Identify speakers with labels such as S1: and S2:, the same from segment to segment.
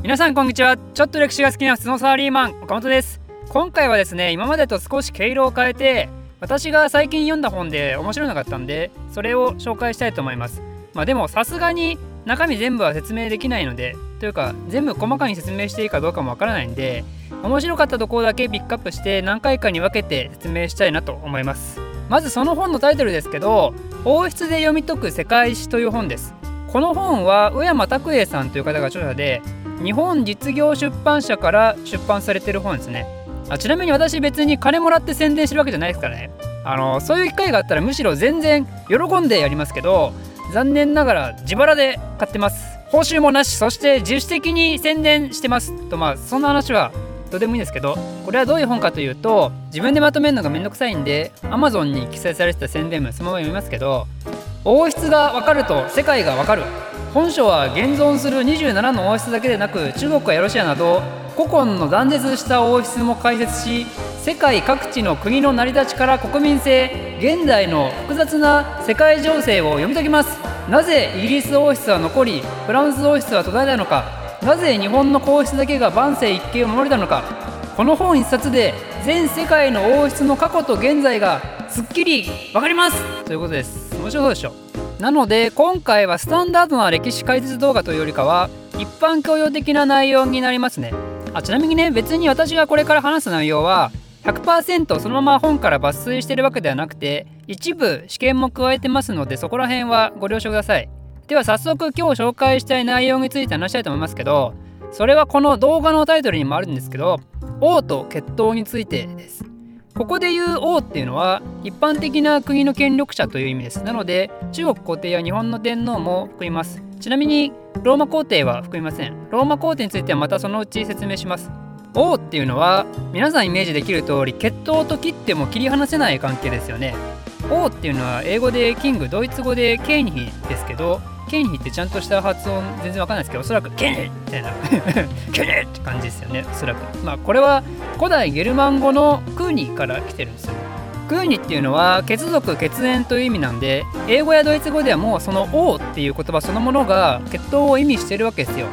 S1: 皆さんこんにちは。ちょっと歴史が好きな普通のサラリーマン岡本です。今回はですね今までと少し毛色を変えて私が最近読んだ本で面白いのがあったんでそれを紹介したいと思います。まあでもさすがに中身全部は説明できないのでというか全部細かに説明していいかどうかもわからないんで面白かったところだけピックアップして何回かに分けて説明したいなと思います。まずその本のタイトルですけど王室で読み解く世界史という本です。この本は宇山拓英さんという方が著者で日本実業出版社から出版されてる本ですね。あちなみに私別に金もらって宣伝してるわけじゃないですからね。あのそういう機会があったらむしろ全然喜んでやりますけど残念ながら自腹で買ってます。報酬もなしそして自主的に宣伝してます。とまあそんな話はどうでもいいんですけどこれはどういう本かというと自分でまとめるのがめんどくさいんで Amazon に記載されてた宣伝文そのまま読みますけど王室がわかると世界がわかる。本書は現存する27の王室だけでなく中国やロシアなど古今の断絶した王室も解説し世界各地の国の成り立ちから国民性現代の複雑な世界情勢を読み解きます。なぜイギリス王室は残りフランス王室は途絶えたのか。なぜ日本の皇室だけが万世一系を守れたのか。この本一冊で全世界の王室の過去と現在がすっきり分かります。ということです。面白そうでしょ？なので今回はスタンダードな歴史解説動画というよりかは一般教養的な内容になりますね。あちなみにね別に私がこれから話す内容は100%そのまま本から抜粋してるわけではなくて一部試験も加えてますのでそこら辺はご了承ください。では早速今日紹介したい内容について話したいと思いますけどそれはこの動画のタイトルにもあるんですけど王と血統についてです。ここで言う王っていうのは一般的な国の権力者という意味です。なので中国皇帝や日本の天皇も含みます。ちなみにローマ皇帝は含みません。ローマ皇帝についてはまたそのうち説明します。王っていうのは皆さんイメージできる通り血統と切っても切り離せない関係ですよね。王っていうのは英語でキングドイツ語でケイニヒですけどケンヒってちゃんとした発音全然わかんないですけどおそらくケンヒみたいな。ケンヒって感じですよねおそらく。まあこれは古代ゲルマン語のクーニーから来てるんですよ。クーニっていうのは血族血縁という意味なんで英語やドイツ語ではもうその王っていう言葉そのものが血統を意味してるわけですよ。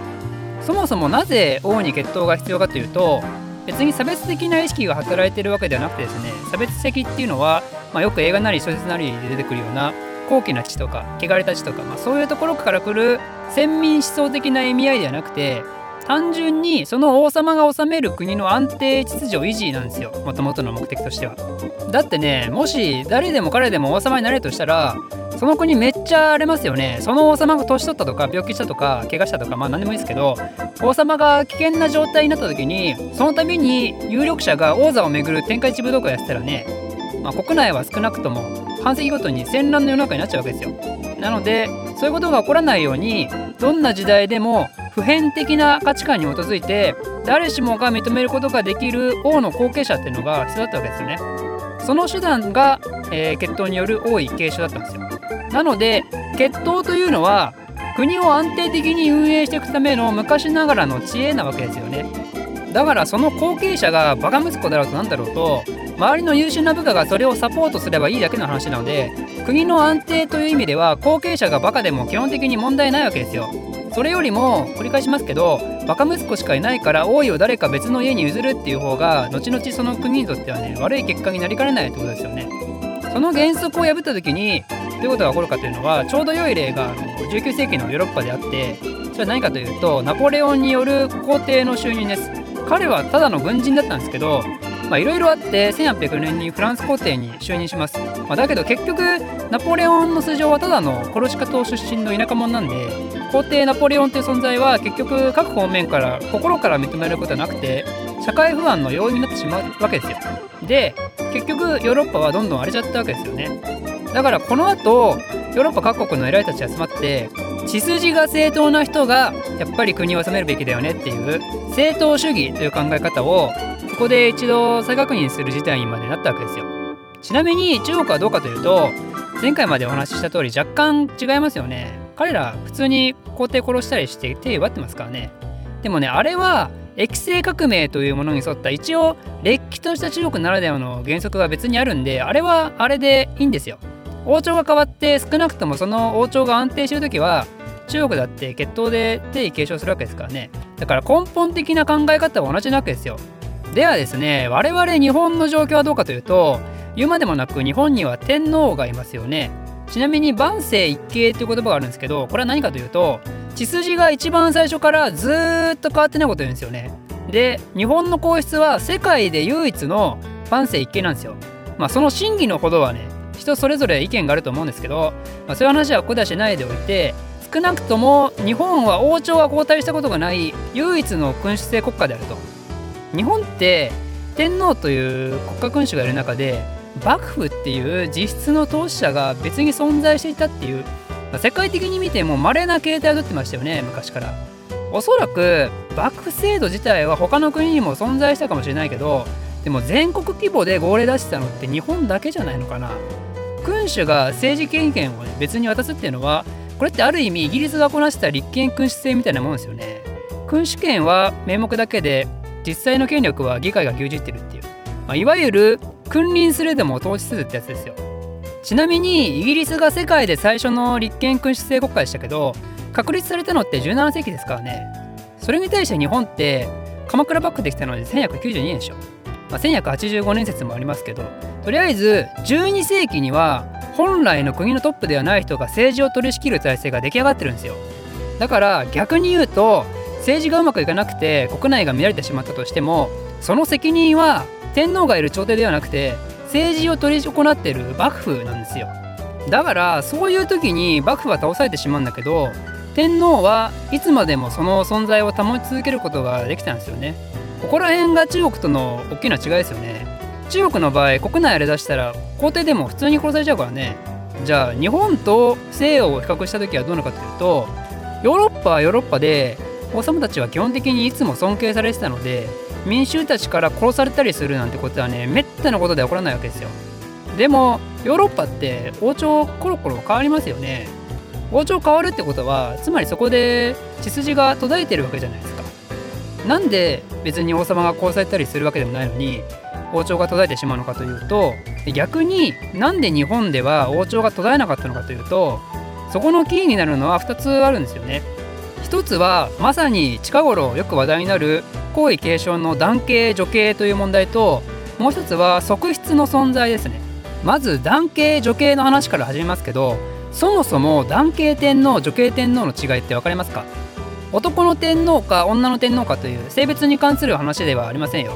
S1: そもそもなぜ王に血統が必要かというと別に差別的な意識が働いてるわけではなくてですね差別的っていうのは、まあ、よく映画なり小説なりで出てくるような高貴な地とか汚れた地とか、まあ、そういうところから来る先民思想的な意味合いではなくて単純にその王様が治める国の安定秩序維持なんですよ。もともとの目的としては。だってねもし誰でも彼でも王様になれとしたらその国めっちゃ荒れますよね。その王様が年取ったとか病気したとか怪我したとかまあ何でもいいですけど王様が危険な状態になった時にその度に有力者が王座を巡る天下一武道会やってたらね、まあ、国内は少なくとも半世紀ごとに戦乱の世の中になっちゃうわけですよ。なのでそういうことが起こらないようにどんな時代でも普遍的な価値観に基づいて誰しもが認めることができる王の後継者っていうのが必要だったわけですよね。その手段が、えー、血統による王位継承だったんですよ。なので血統というのは国を安定的に運営していくための昔ながらの知恵なわけですよね。だからその後継者がバカ息子だろうとなんだろうと周りの優秀な部下がそれをサポートすればいいだけの話なので国の安定という意味では後継者がバカでも基本的に問題ないわけですよ。それよりも繰り返しますけどバカ息子しかいないから王位を誰か別の家に譲るっていう方が後々その国にとってはね悪い結果になりかねないってことですよね。その原則を破った時にどういうことが起こるかというのはちょうど良い例が19世紀のヨーロッパであってそれは何かというとナポレオンによる皇帝の就任です。彼はただの軍人だったんですけどいろいろあって1804年にフランス皇帝に就任します、まあ、だけど結局ナポレオンの素性はただのコルシカ島出身の田舎者なんで皇帝ナポレオンという存在は結局各方面から心から認められることはなくて社会不安の要因になってしまうわけですよ。で結局ヨーロッパはどんどん荒れちゃったわけですよね。だからこの後ヨーロッパ各国の偉いたち集まって血筋が正当な人がやっぱり国を治めるべきだよねっていう正当主義という考え方をここで一度再確認する事態にまでなったわけですよ。ちなみに中国はどうかというと前回までお話しした通り若干違いますよね。彼ら普通に皇帝殺したりして手奪ってますからね。でもねあれは液性革命というものに沿った一応れっきとした中国ならではの原則が別にあるんであれはあれでいいんですよ。王朝が変わって少なくともその王朝が安定してる時は中国だって血統で定位継承するわけですからね。だから根本的な考え方は同じなわけですよ。ではですね我々日本の状況はどうかというと言うまでもなく日本には天皇がいますよね。ちなみに万世一系っていう言葉があるんですけどこれは何かというと血筋が一番最初からずっと変わってないこと言うんですよね。で日本の皇室は世界で唯一の万世一系なんですよ。まあその真偽のほどはね人それぞれ意見があると思うんですけど、まあ、そういう話はここではしないでおいて少なくとも日本は王朝が交代したことがない唯一の君主制国家であると。日本って天皇という国家君主がいる中で幕府っていう実質の統治者が別に存在していたっていう、まあ、世界的に見ても稀な形態をとってましたよね昔から。おそらく幕府制度自体は他の国にも存在したかもしれないけどでも全国規模で号令出してたのって日本だけじゃないのかな。君主が政治権限を、ね、別に渡すっていうのはこれってある意味イギリスがこなした立憲君主制みたいなもんですよね。君主権は名目だけで実際の権力は議会が牛耳ってるっていう、まあ、いわゆる君臨するでも統治するってやつですよ。ちなみにイギリスが世界で最初の立憲君主制国家でしたけど確立されたのって17世紀ですからね。それに対して日本って鎌倉幕府できたので1192年でしょ、まあ、1185年説もありますけどとりあえず12世紀には本来の国のトップではない人が政治を取り仕切る体制が出来上がってるんですよ。だから逆に言うと政治がうまくいかなくて国内が乱れてしまったとしてもその責任は天皇がいる朝廷ではなくて政治を取り行っている幕府なんですよ。だからそういう時に幕府は倒されてしまうんだけど天皇はいつまでもその存在を保ち続けることができたんですよね。ここら辺が中国との大きな違いですよね。中国の場合国内あれ出したら皇帝でも普通に殺されちゃうからね。じゃあ日本と西洋を比較した時はどうなのかというとヨーロッパはヨーロッパで王様たちは基本的にいつも尊敬されてたので民衆たちから殺されたりするなんてことはねめったなことで起こらないわけですよ。でもヨーロッパって王朝コロコロ変わりますよね。王朝変わるってことはつまりそこで血筋が途絶えてるわけじゃないですか。なんで別に王様が殺されたりするわけでもないのに王朝が途絶えてしまうのかというと逆になんで日本では王朝が途絶えなかったのかというとそこのキーになるのは2つあるんですよね。一つはまさに近頃よく話題になる皇位継承の男系女系という問題ともう一つは側室の存在ですねまず男系女系の話から始めますけどそもそも男系天皇女系天皇の違いって分かりますか？男の天皇か女の天皇かという性別に関する話ではありませんよ。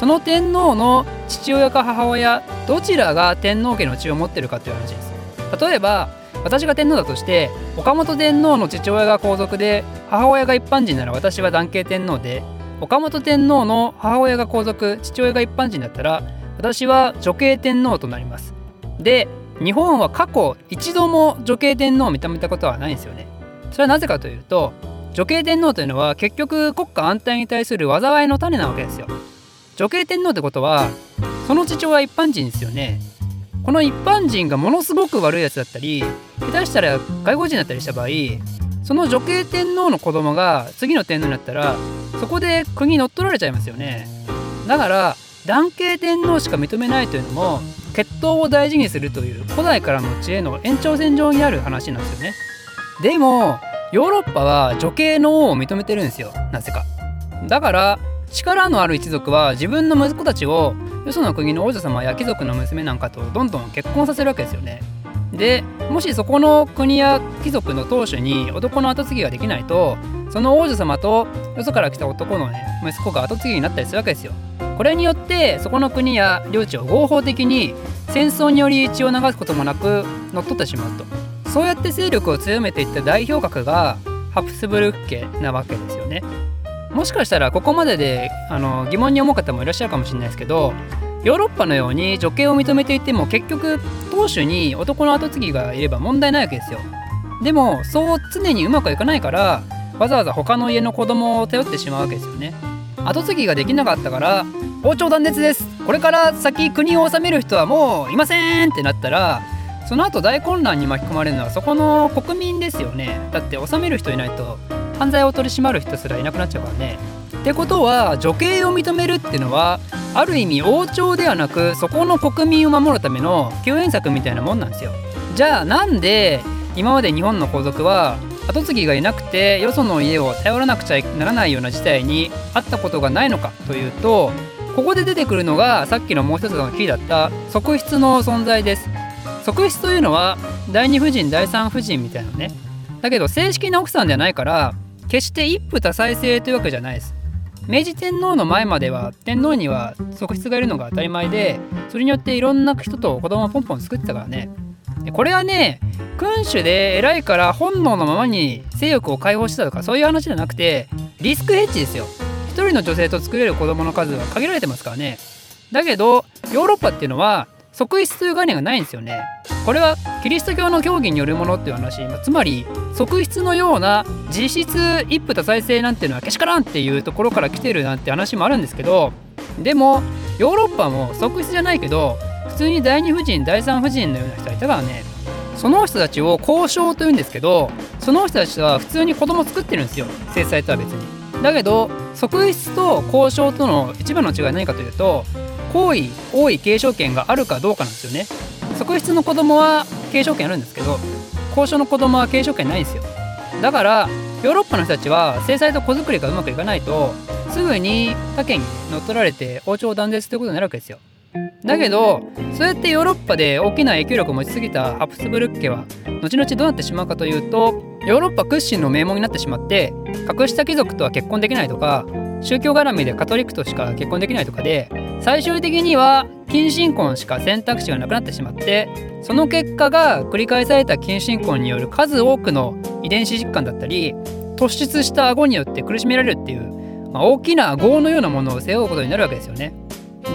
S1: その天皇の父親か母親どちらが天皇家の血を持ってるかという話です。例えば私が天皇だとして岡本天皇の父親が皇族で母親が一般人なら私は男系天皇で岡本天皇の母親が皇族父親が一般人だったら私は女系天皇となります。で日本は過去一度も女系天皇を認めたことはないんですよね。それはなぜかというと女系天皇というのは結局国家安泰に対する災いの種なわけですよ。女系天皇ってことはその父親は一般人ですよね。この一般人がものすごく悪いやつだったり下手したら外国人だったりした場合その女系天皇の子供が次の天皇になったらそこで国に乗っ取られちゃいますよね。だから男系天皇しか認めないというのも血統を大事にするという古代からの知恵の延長線上にある話なんですよね。でもヨーロッパは女系の王を認めてるんですよなぜかだから力のある一族は自分の息子たちをよその国の王女様や貴族の娘なんかとどんどん結婚させるわけですよね。でもしそこの国や貴族の当主に男の後継ぎができないとその王女様とよそから来た男のね息子が後継ぎになったりするわけですよ。これによってそこの国や領地を合法的に戦争により血を流すこともなく乗っ取ってしまうとそうやって勢力を強めていった代表格がハプスブルク家なわけですよね。もしかしたらここまでであの疑問に思う方もいらっしゃるかもしれないですけどヨーロッパのように女系を認めていても結局当主に男の後継ぎがいれば問題ないわけですよ。でもそう常にうまくいかないからわざわざ他の家の子供を頼ってしまうわけですよね。後継ぎができなかったから包丁断絶です。これから先国を治める人はもういませんってなったらその後大混乱に巻き込まれるのはそこの国民ですよねだって治める人いないと犯罪を取り締まる人すらいなくなっちゃうからね。ってことは女系を認めるっていうのはある意味王朝ではなくそこの国民を守るための救援策みたいなもんなんですよ。じゃあなんで今まで日本の皇族は跡継ぎがいなくてよその家を頼らなくちゃならないような事態にあったことがないのかというとここで出てくるのがさっきのもう一つのキーだった側室の存在です側室というのは第二夫人第三夫人みたいなね。だけど正式な奥さんではないから決して一夫多妻制というわけじゃないです。明治天皇の前までは天皇には側室がいるのが当たり前でそれによっていろんな人と子供をポンポン作ってたからね。これはね君主で偉いから本能のままに性欲を解放してたとかそういう話じゃなくてリスクヘッジですよ。一人の女性と作れる子供の数は限られてますからね。だけどヨーロッパっていうのは側室という概念がないんですよね。これはキリスト教の教義によるものっていう話。つまり側室のような実質一夫多妻制なんていうのはけしからんっていうところから来てるなんて話もあるんですけどでもヨーロッパも側室じゃないけど普通に第二夫人第三夫人のような人はいたからね。その人たちを交渉というんですけどその人たちは普通に子供作ってるんですよ。制裁とは別に。だけど側室と交渉との一番の違いは何かというと皇位王位継承権があるかどうかなんですよね。側室の子供は継承権あるんですけど交渉の子供は継承権ないんですよ。だからヨーロッパの人たちは制裁と子作りがうまくいかないとすぐに他家に乗っ取られて王朝断絶ということになるわけですよ。だけどそうやってヨーロッパで大きな影響力を持ちすぎたハプスブルク家は後々どうなってしまうかというとヨーロッパ屈指の名門になってしまって格下貴族とは結婚できないとか宗教絡みでカトリックとしか結婚できないとかで最終的には近親婚しか選択肢がなくなってしまってその結果が繰り返された近親婚による数多くの遺伝子疾患だったり突出した顎によって苦しめられるっていう、まあ、大きな業のようなものを背負うことになるわけですよね。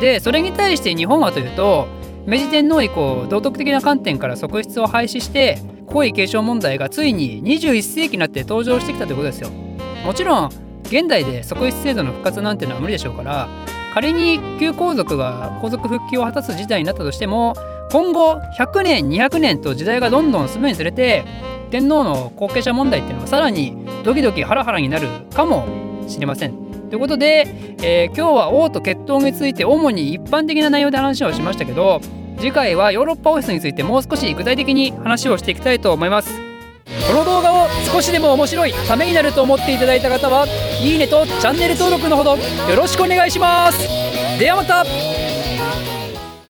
S1: でそれに対して日本はというと明治天皇以降道徳的な観点から側室を廃止して皇位継承問題がついに21世紀になって登場してきたということですよ。もちろん現代で側室制度の復活なんてのは無理でしょうから仮に旧皇族が皇族復帰を果たす時代になったとしても今後100年200年と時代がどんどん進むにつれて天皇の後継者問題っていうのはさらにドキドキハラハラになるかもしれません。ということで、えー、今日は王と血統について主に一般的な内容で話をしましたけど次回はヨーロッパ王室についてもう少し具体的に話をしていきたいと思います。この動画を少しでも面白いためになると思っていただいた方はいいねとチャンネル登録のほどよろしくお願いします。ではまた。